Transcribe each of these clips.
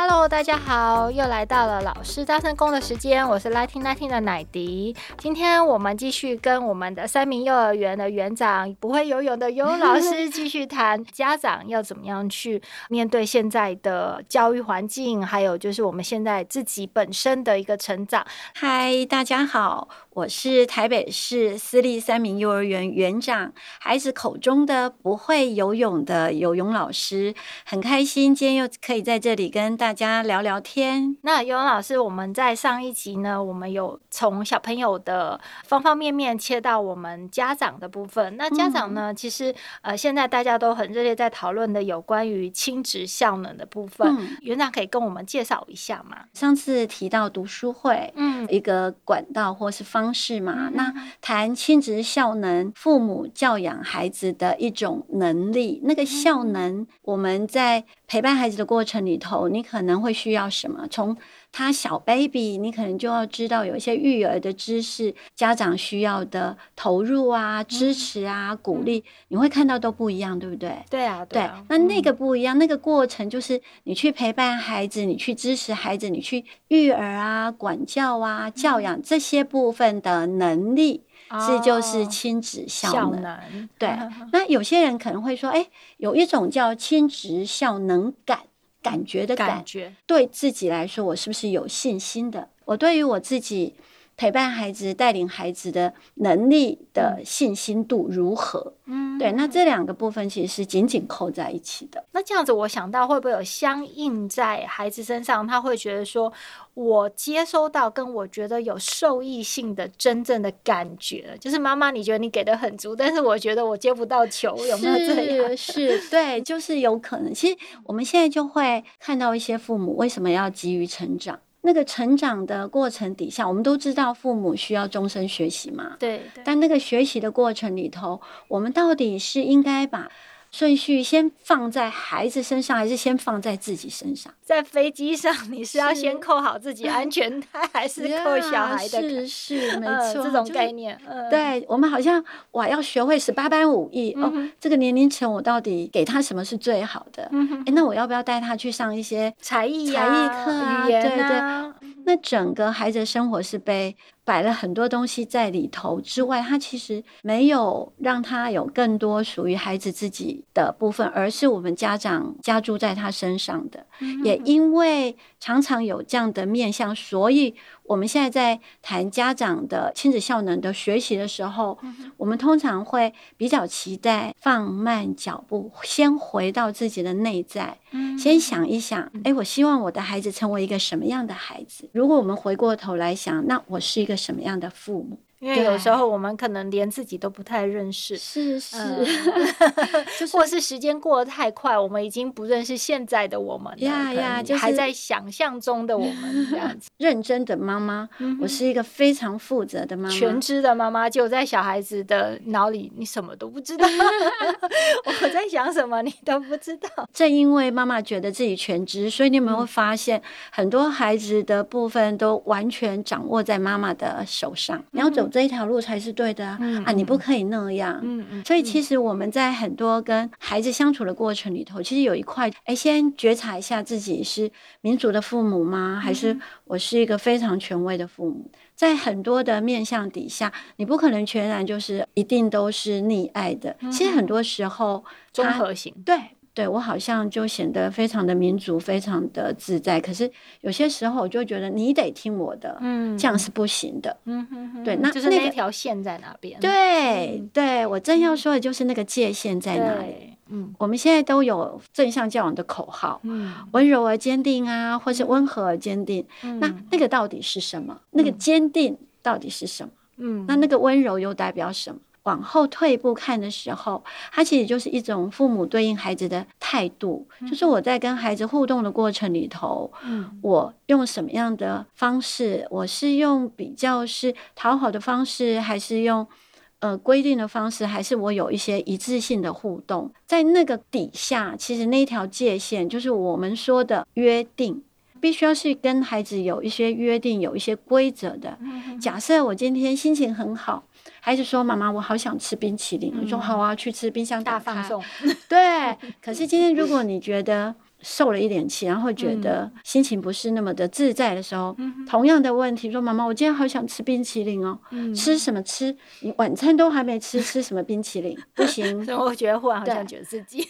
Hello，大家好，又来到了老师大声公的时间，我是 Lighting Lighting 的奶迪。今天我们继续跟我们的三名幼儿园的园长不会游泳的游泳老师继续谈家长要怎么样去面对现在的教育环境，还有就是我们现在自己本身的一个成长。嗨，大家好，我是台北市私立三名幼儿园园长，孩子口中的不会游泳的游泳老师，很开心今天又可以在这里跟大。大家聊聊天。那游泳老师，我们在上一集呢，我们有从小朋友的方方面面切到我们家长的部分。那家长呢，嗯、其实呃，现在大家都很热烈在讨论的有关于亲职效能的部分。嗯、园长可以跟我们介绍一下吗？上次提到读书会，嗯，一个管道或是方式嘛。嗯、那谈亲职效能，父母教养孩子的一种能力，那个效能，我们在。陪伴孩子的过程里头，你可能会需要什么？从他小 baby，你可能就要知道有一些育儿的知识，家长需要的投入啊、支持啊、鼓励，你会看到都不一样，对不对？对啊，对啊。对，那那个不一样，那个过程就是你去陪伴孩子，你去支持孩子，你去育儿啊、管教啊、教养这些部分的能力。这就是亲子效能，哦、对。那有些人可能会说，哎，有一种叫亲职效能感，感觉的感，感觉，对自己来说，我是不是有信心的？我对于我自己陪伴孩子、带领孩子的能力的信心度如何？嗯，对。那这两个部分其实是紧紧扣在一起的。那这样子，我想到会不会有相应在孩子身上，他会觉得说。我接收到跟我觉得有受益性的真正的感觉，就是妈妈，你觉得你给的很足，但是我觉得我接不到球，有没有这样？是，是，对，就是有可能。其实我们现在就会看到一些父母为什么要急于成长？那个成长的过程底下，我们都知道父母需要终身学习嘛。对，对。但那个学习的过程里头，我们到底是应该把顺序先放在孩子身上，还是先放在自己身上？在飞机上，你是要先扣好自己安全带，是还是扣小孩的？是是，没错，这种概念。嗯、对我们好像哇，要学会十八般武艺、嗯、哦。这个年龄层，我到底给他什么是最好的？哎，那我要不要带他去上一些才艺、才艺课啊？语言啊？对对。那整个孩子的生活是被摆了很多东西在里头之外，他其实没有让他有更多属于孩子自己的部分，而是我们家长加注在他身上的。也因为常常有这样的面向，所以。我们现在在谈家长的亲子效能的学习的时候，我们通常会比较期待放慢脚步，先回到自己的内在，先想一想，哎，我希望我的孩子成为一个什么样的孩子？如果我们回过头来想，那我是一个什么样的父母？因为有时候我们可能连自己都不太认识，是 是，或是时间过得太快，我们已经不认识现在的我们了，呀呀，就是还在想象中的我们这样子。认真的妈妈，我是一个非常负责的妈妈，全知的妈妈，就在小孩子的脑里，你什么都不知道，我在想什么你都不知道。正因为妈妈觉得自己全知，所以你们会发现很多孩子的部分都完全掌握在妈妈的手上。你要走。这一条路才是对的啊！嗯、啊，你不可以那样。嗯嗯。所以其实我们在很多跟孩子相处的过程里头，其实有一块，哎，先觉察一下自己是民主的父母吗？还是我是一个非常权威的父母？在很多的面向底下，你不可能全然就是一定都是溺爱的。其实很多时候，综合型。对。对，我好像就显得非常的民主，非常的自在。可是有些时候，我就觉得你得听我的，嗯，这样是不行的。嗯哼哼，对，那就是那条线在哪边？对，对我正要说的就是那个界限在哪里。嗯，我们现在都有正向教养的口号，嗯，温柔而坚定啊，或是温和而坚定。那那个到底是什么？那个坚定到底是什么？嗯，那那个温柔又代表什么？往后退一步看的时候，它其实就是一种父母对应孩子的态度，嗯、就是我在跟孩子互动的过程里头，嗯，我用什么样的方式？我是用比较是讨好的方式，还是用呃规定的方式，还是我有一些一致性的互动？在那个底下，其实那条界限就是我们说的约定。必须要是跟孩子有一些约定，有一些规则的。假设我今天心情很好，孩子说：“妈妈，我好想吃冰淇淋。”我说：“好啊，去吃，冰箱大放送。”对。可是今天如果你觉得，受了一点气，然后觉得心情不是那么的自在的时候，嗯、同样的问题说：“妈妈，我今天好想吃冰淇淋哦，嗯、吃什么吃？你晚餐都还没吃，吃什么冰淇淋？不行。”所以我觉得忽然好像觉得自己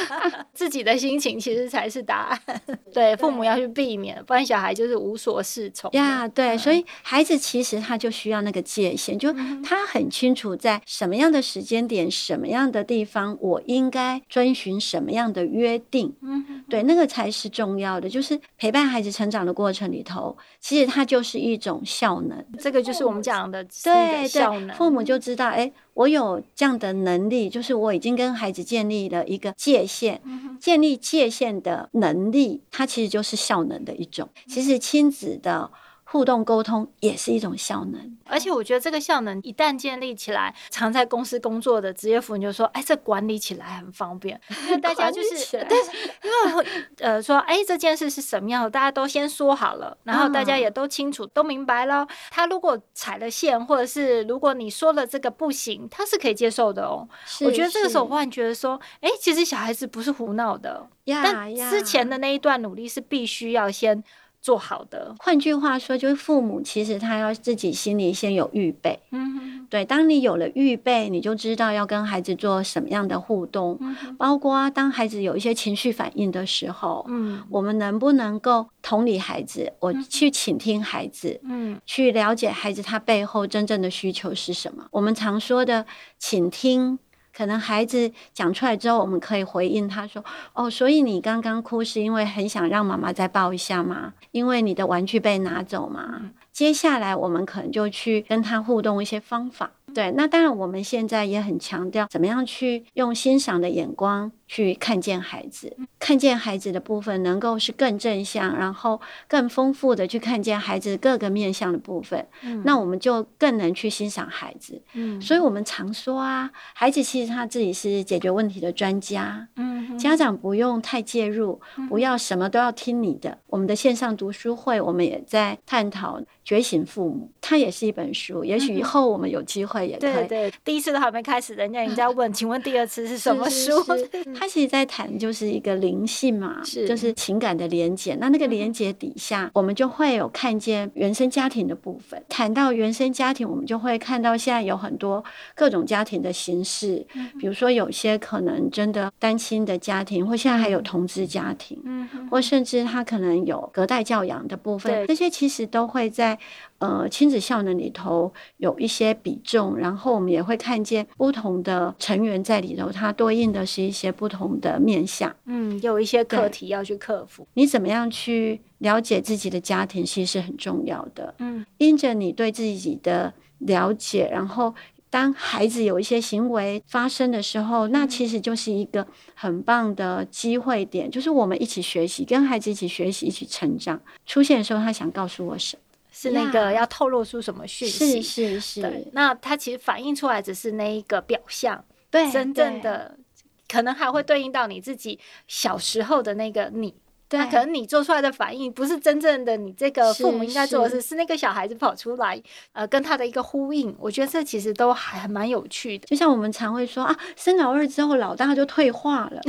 自己的心情其实才是答案。对，父母要去避免，不然小孩就是无所适从呀。Yeah, 对，嗯、所以孩子其实他就需要那个界限，就他很清楚在什么样的时间点、什么样的地方，我应该遵循什么样的约定。嗯。对，那个才是重要的，就是陪伴孩子成长的过程里头，其实它就是一种效能。这个就是我们讲的对效能。父母就知道，哎，我有这样的能力，就是我已经跟孩子建立了一个界限，建立界限的能力，它其实就是效能的一种。其实亲子的。互动沟通也是一种效能，而且我觉得这个效能一旦建立起来，常在公司工作的职业妇女就说：“哎，这管理起来很方便。”因为大家就是，但是，因为呃说：“哎，这件事是什么样的？”大家都先说好了，然后大家也都清楚、嗯、都明白了。他如果踩了线，或者是如果你说了这个不行，他是可以接受的哦。我觉得这个时候我忽然觉得说：“哎，其实小孩子不是胡闹的，呀但之前的那一段努力是必须要先。”做好的，换句话说，就是父母其实他要自己心里先有预备。嗯，对，当你有了预备，你就知道要跟孩子做什么样的互动，嗯、包括当孩子有一些情绪反应的时候，嗯，我们能不能够同理孩子，我去倾听孩子，嗯，去了解孩子他背后真正的需求是什么？我们常说的倾听。可能孩子讲出来之后，我们可以回应他说：“哦，所以你刚刚哭是因为很想让妈妈再抱一下吗？因为你的玩具被拿走吗？”接下来我们可能就去跟他互动一些方法。对，那当然我们现在也很强调怎么样去用欣赏的眼光去看见孩子，看见孩子的部分能够是更正向，然后更丰富的去看见孩子各个面向的部分。嗯，那我们就更能去欣赏孩子。嗯，所以我们常说啊，孩子其实他自己是解决问题的专家。嗯，家长不用太介入，不要什么都要听你的。我们的线上读书会，我们也在探讨。觉醒父母，它也是一本书。也许以后我们有机会也可以。对对，第一次都还没开始，人家已经在问，请问第二次是什么书？他其实在谈就是一个灵性嘛，是就是情感的连结。那那个连结底下，我们就会有看见原生家庭的部分。谈到原生家庭，我们就会看到现在有很多各种家庭的形式，比如说有些可能真的单亲的家庭，或现在还有同志家庭，嗯，或甚至他可能有隔代教养的部分，这些其实都会在。呃，亲子效能里头有一些比重，然后我们也会看见不同的成员在里头，它对应的是一些不同的面向。嗯，有一些课题要去克服。你怎么样去了解自己的家庭，其实是很重要的。嗯，因着你对自己的了解，然后当孩子有一些行为发生的时候，那其实就是一个很棒的机会点，就是我们一起学习，跟孩子一起学习，一起成长。出现的时候，他想告诉我什么？是那个要透露出什么讯息？是是是。对，那它其实反映出来只是那一个表象，对，真正的可能还会对应到你自己小时候的那个你。对，可能你做出来的反应不是真正的你这个父母应该做的事，是，是那个小孩子跑出来，呃，跟他的一个呼应。我觉得这其实都还蛮有趣的。就像我们常会说啊，生老二之后，老大就退化了。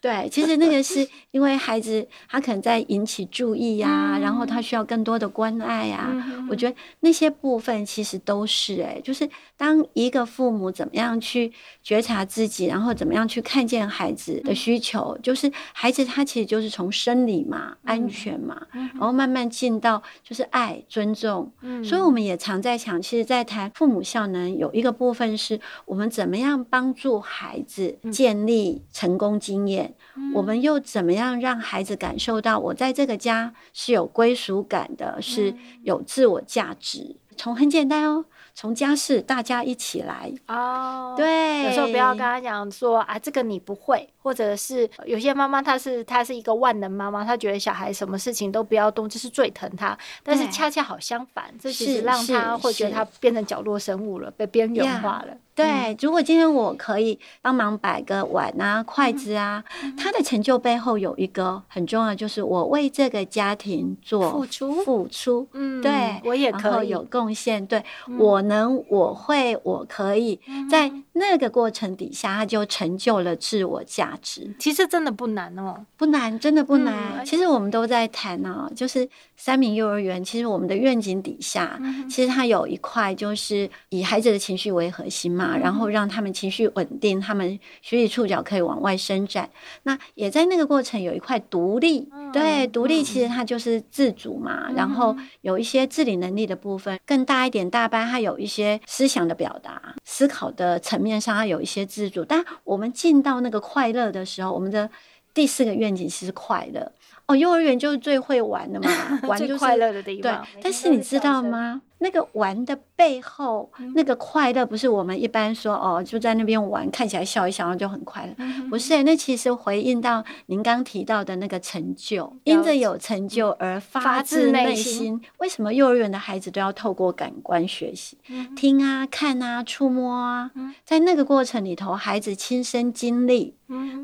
对，其实那个是因为孩子他可能在引起注意呀、啊，嗯、然后他需要更多的关爱呀、啊。嗯、我觉得那些部分其实都是诶、欸，就是当一个父母怎么样去觉察自己，然后怎么样去看见孩子的需求，嗯、就是孩子他其实就是从生理嘛、嗯、安全嘛，嗯、然后慢慢进到就是爱、尊重。嗯、所以我们也常在想，其实，在谈父母效能有一个部分是我们怎么样帮助孩子建立成功经验。嗯、我们又怎么样让孩子感受到我在这个家是有归属感的，是有自我价值？从很简单哦，从家事大家一起来哦。对，有时候不要跟他讲说啊，这个你不会，或者是有些妈妈她是她是一个万能妈妈，她觉得小孩什么事情都不要动，这是最疼他。但是恰恰好相反，这其实让他会觉得他变成角落生物了，被边缘化了。对，嗯、如果今天我可以帮忙摆个碗啊、筷子啊，嗯、他的成就背后有一个很重要，就是我为这个家庭做付出，付出。嗯，对，我也可以有贡献。对，嗯、我能，我会，我可以，在那个过程底下，他就成就了自我价值。其实真的不难哦，不难，真的不难。嗯、其实我们都在谈啊，就是三明幼儿园。其实我们的愿景底下，嗯、其实它有一块就是以孩子的情绪为核心嘛。然后让他们情绪稳定，他们学习触角可以往外伸展。那也在那个过程有一块独立，嗯、对，独立其实它就是自主嘛。嗯、然后有一些自理能力的部分更大一点，大班它有一些思想的表达、思考的层面上，它有一些自主。但我们进到那个快乐的时候，我们的第四个愿景是快乐。哦，幼儿园就是最会玩的嘛，玩就是快乐的地方。对，但是你知道吗？那个玩的背后，嗯、那个快乐不是我们一般说哦，就在那边玩，看起来笑一笑就很快乐。嗯、不是，那其实回应到您刚提到的那个成就，因着有成就而发自内心。为什么幼儿园的孩子都要透过感官学习？嗯、听啊，看啊，触摸啊，嗯、在那个过程里头，孩子亲身经历，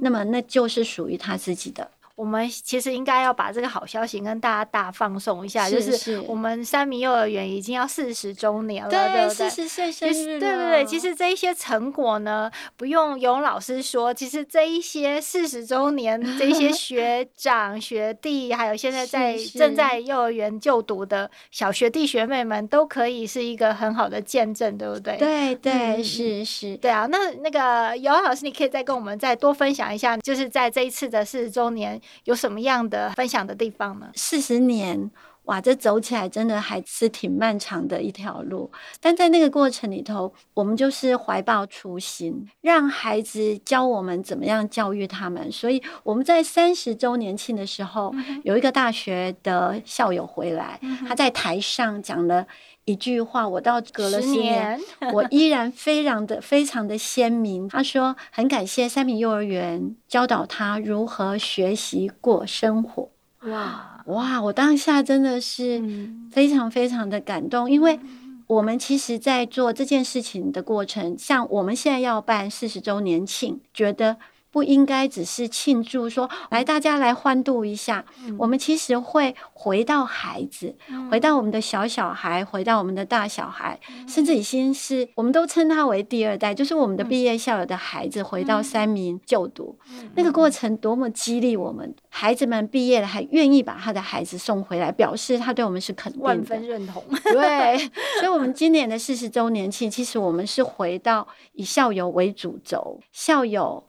那么那就是属于他自己的。我们其实应该要把这个好消息跟大家大放送一下，就是我们三明幼儿园已经要四十周年了，对不对？四十岁生日，对对对。其实这一些成果呢，不用尤老师说，其实这一些四十周年，这一些学 长学弟，还有现在在正在幼儿园就读的小学弟学妹们，都可以是一个很好的见证，对不对？对对是是。对啊，那那个尤老师，你可以再跟我们再多分享一下，就是在这一次的四十周年。有什么样的分享的地方呢？四十年，哇，这走起来真的还是挺漫长的一条路。但在那个过程里头，我们就是怀抱初心，让孩子教我们怎么样教育他们。所以我们在三十周年庆的时候，嗯、有一个大学的校友回来，嗯、他在台上讲了一句话，我到隔了十年，我依然非常的非常的鲜明。他说：“很感谢三明幼儿园教导他如何学习过生活。”哇哇！我当下真的是非常非常的感动，嗯、因为我们其实，在做这件事情的过程，像我们现在要办四十周年庆，觉得。不应该只是庆祝说，来大家来欢度一下。嗯、我们其实会回到孩子，嗯、回到我们的小小孩，回到我们的大小孩，嗯、甚至已经是我们都称他为第二代，就是我们的毕业校友的孩子回到三民就读。嗯、那个过程多么激励我们！孩子们毕业了，还愿意把他的孩子送回来，表示他对我们是肯定的，万分认同。对，所以，我们今年的四十周年庆，其实我们是回到以校友为主轴，校友。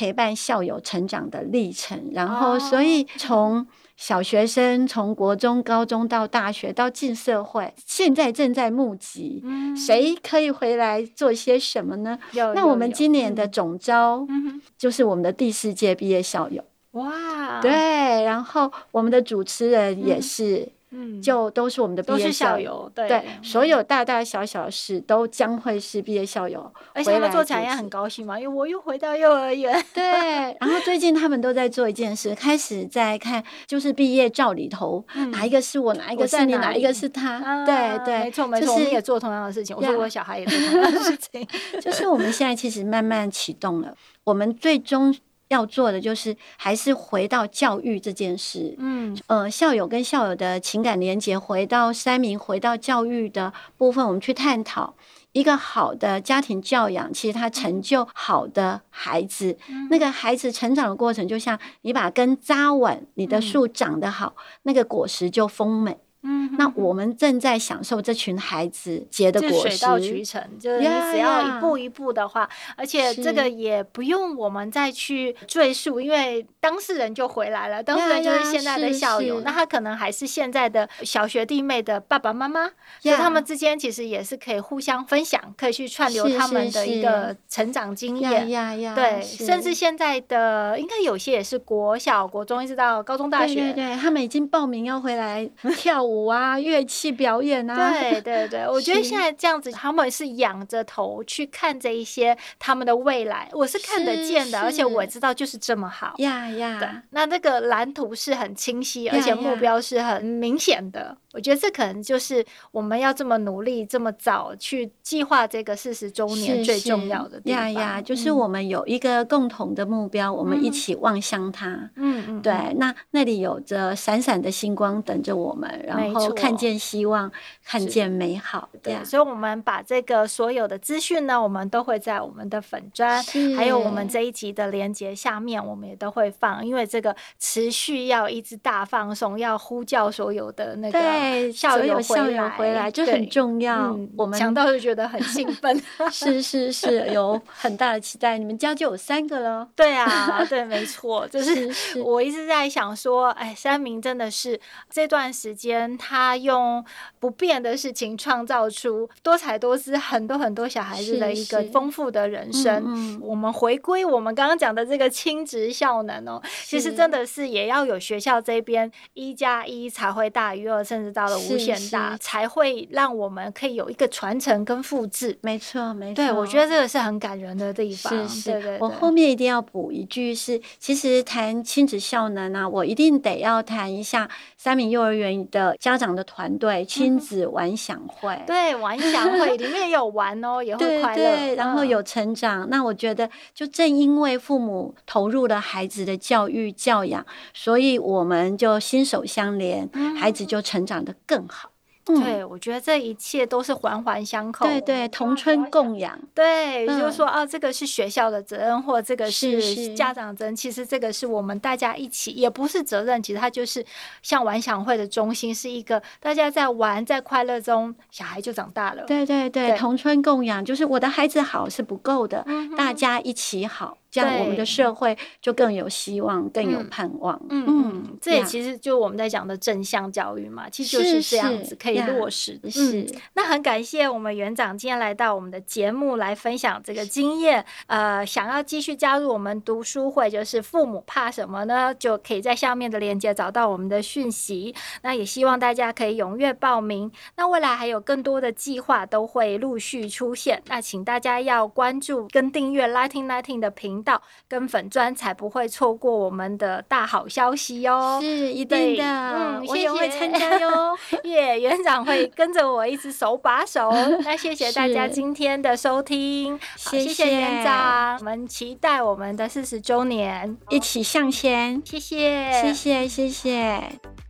陪伴校友成长的历程，然后所以从小学生，从国中、高中到大学，到进社会，现在正在募集，谁可以回来做些什么呢？那我们今年的总招就是我们的第四届毕业校友。哇，对，然后我们的主持人也是。嗯，就都是我们的毕业校友，对对，所有大大小小的事都将会是毕业校友，而且他们做起来也很高兴嘛，因为我又回到幼儿园。对，然后最近他们都在做一件事，开始在看，就是毕业照里头哪一个是我，哪一个是你，哪一个是他？对对，没错没错，我们也做同样的事情。我说我小孩也做同样的事情，就是我们现在其实慢慢启动了，我们最终。要做的就是还是回到教育这件事，嗯，呃，校友跟校友的情感连结，回到三民，回到教育的部分，我们去探讨一个好的家庭教养，其实它成就好的孩子。嗯、那个孩子成长的过程，就像你把根扎稳，你的树长得好，嗯、那个果实就丰美。嗯，那我们正在享受这群孩子结的果实，水到渠成。就是你只要一步一步的话，而且这个也不用我们再去赘述，因为当事人就回来了，当事人就是现在的校友，那他可能还是现在的小学弟妹的爸爸妈妈，所以他们之间其实也是可以互相分享，可以去串流他们的一个成长经验。对，甚至现在的应该有些也是国小、国中一直到高中、大学，对对，他们已经报名要回来 跳舞。舞啊、乐器表演啊。对对对，我觉得现在这样子，他们是仰着头去看这一些他们的未来，我是看得见的，而且我知道就是这么好。呀呀，对，那这个蓝图是很清晰，而且目标是很明显的。我觉得这可能就是我们要这么努力、这么早去计划这个四十周年最重要的地方。呀呀，就是我们有一个共同的目标，我们一起望向它。嗯嗯，对，那那里有着闪闪的星光等着我们，然后看见希望，看见美好。对，所以我们把这个所有的资讯呢，我们都会在我们的粉砖，还有我们这一集的连接下面，我们也都会放，因为这个持续要一直大放松，要呼叫所有的那个。对，校友回来，回来就很重要。我们想到就觉得很兴奋，是是是，有很大的期待。你们家就有三个了，对啊，对，没错，就是我一直在想说，哎，三明真的是这段时间他用不变的事情创造出多彩多姿、很多很多小孩子的一个丰富的人生。嗯我们回归我们刚刚讲的这个亲职效能哦，其实真的是也要有学校这边一加一才会大于二，甚至。到了无限大，才会让我们可以有一个传承跟复制。没错，没错。对，我觉得这个是很感人的地方。是是，对对对，我后面一定要补一句是，其实谈亲子效能啊，我一定得要谈一下三明幼儿园的家长的团队亲子玩享会。嗯、对，玩享会里面也有玩哦，也会快乐，对对，然后有成长。嗯、那我觉得，就正因为父母投入了孩子的教育教养，所以我们就心手相连，嗯、孩子就成长。的更好，嗯、对，我觉得这一切都是环环相扣，对对，同春共养，对，嗯、就是说啊，这个是学校的责任，或这个是家长责任，是是其实这个是我们大家一起，也不是责任，其实它就是像玩享会的中心，是一个大家在玩，在快乐中，小孩就长大了，对对对，对。同春共养，就是我的孩子好是不够的，嗯、大家一起好。这样我们的社会就更有希望，更有盼望。嗯嗯，这也其实就我们在讲的正向教育嘛，其实就是这样子可以落实的。是，是，那很感谢我们园长今天来到我们的节目来分享这个经验。呃，想要继续加入我们读书会，就是父母怕什么呢？就可以在下面的链接找到我们的讯息。那也希望大家可以踊跃报名。那未来还有更多的计划都会陆续出现。那请大家要关注跟订阅 Lighting Lighting 的频道。到跟粉砖才不会错过我们的大好消息哦，是一定的，嗯，我也会参加哟，耶，园长会跟着我一直手把手。那谢谢大家今天的收听，谢谢园长，我们期待我们的四十周年，一起向前，谢谢，谢谢，谢谢。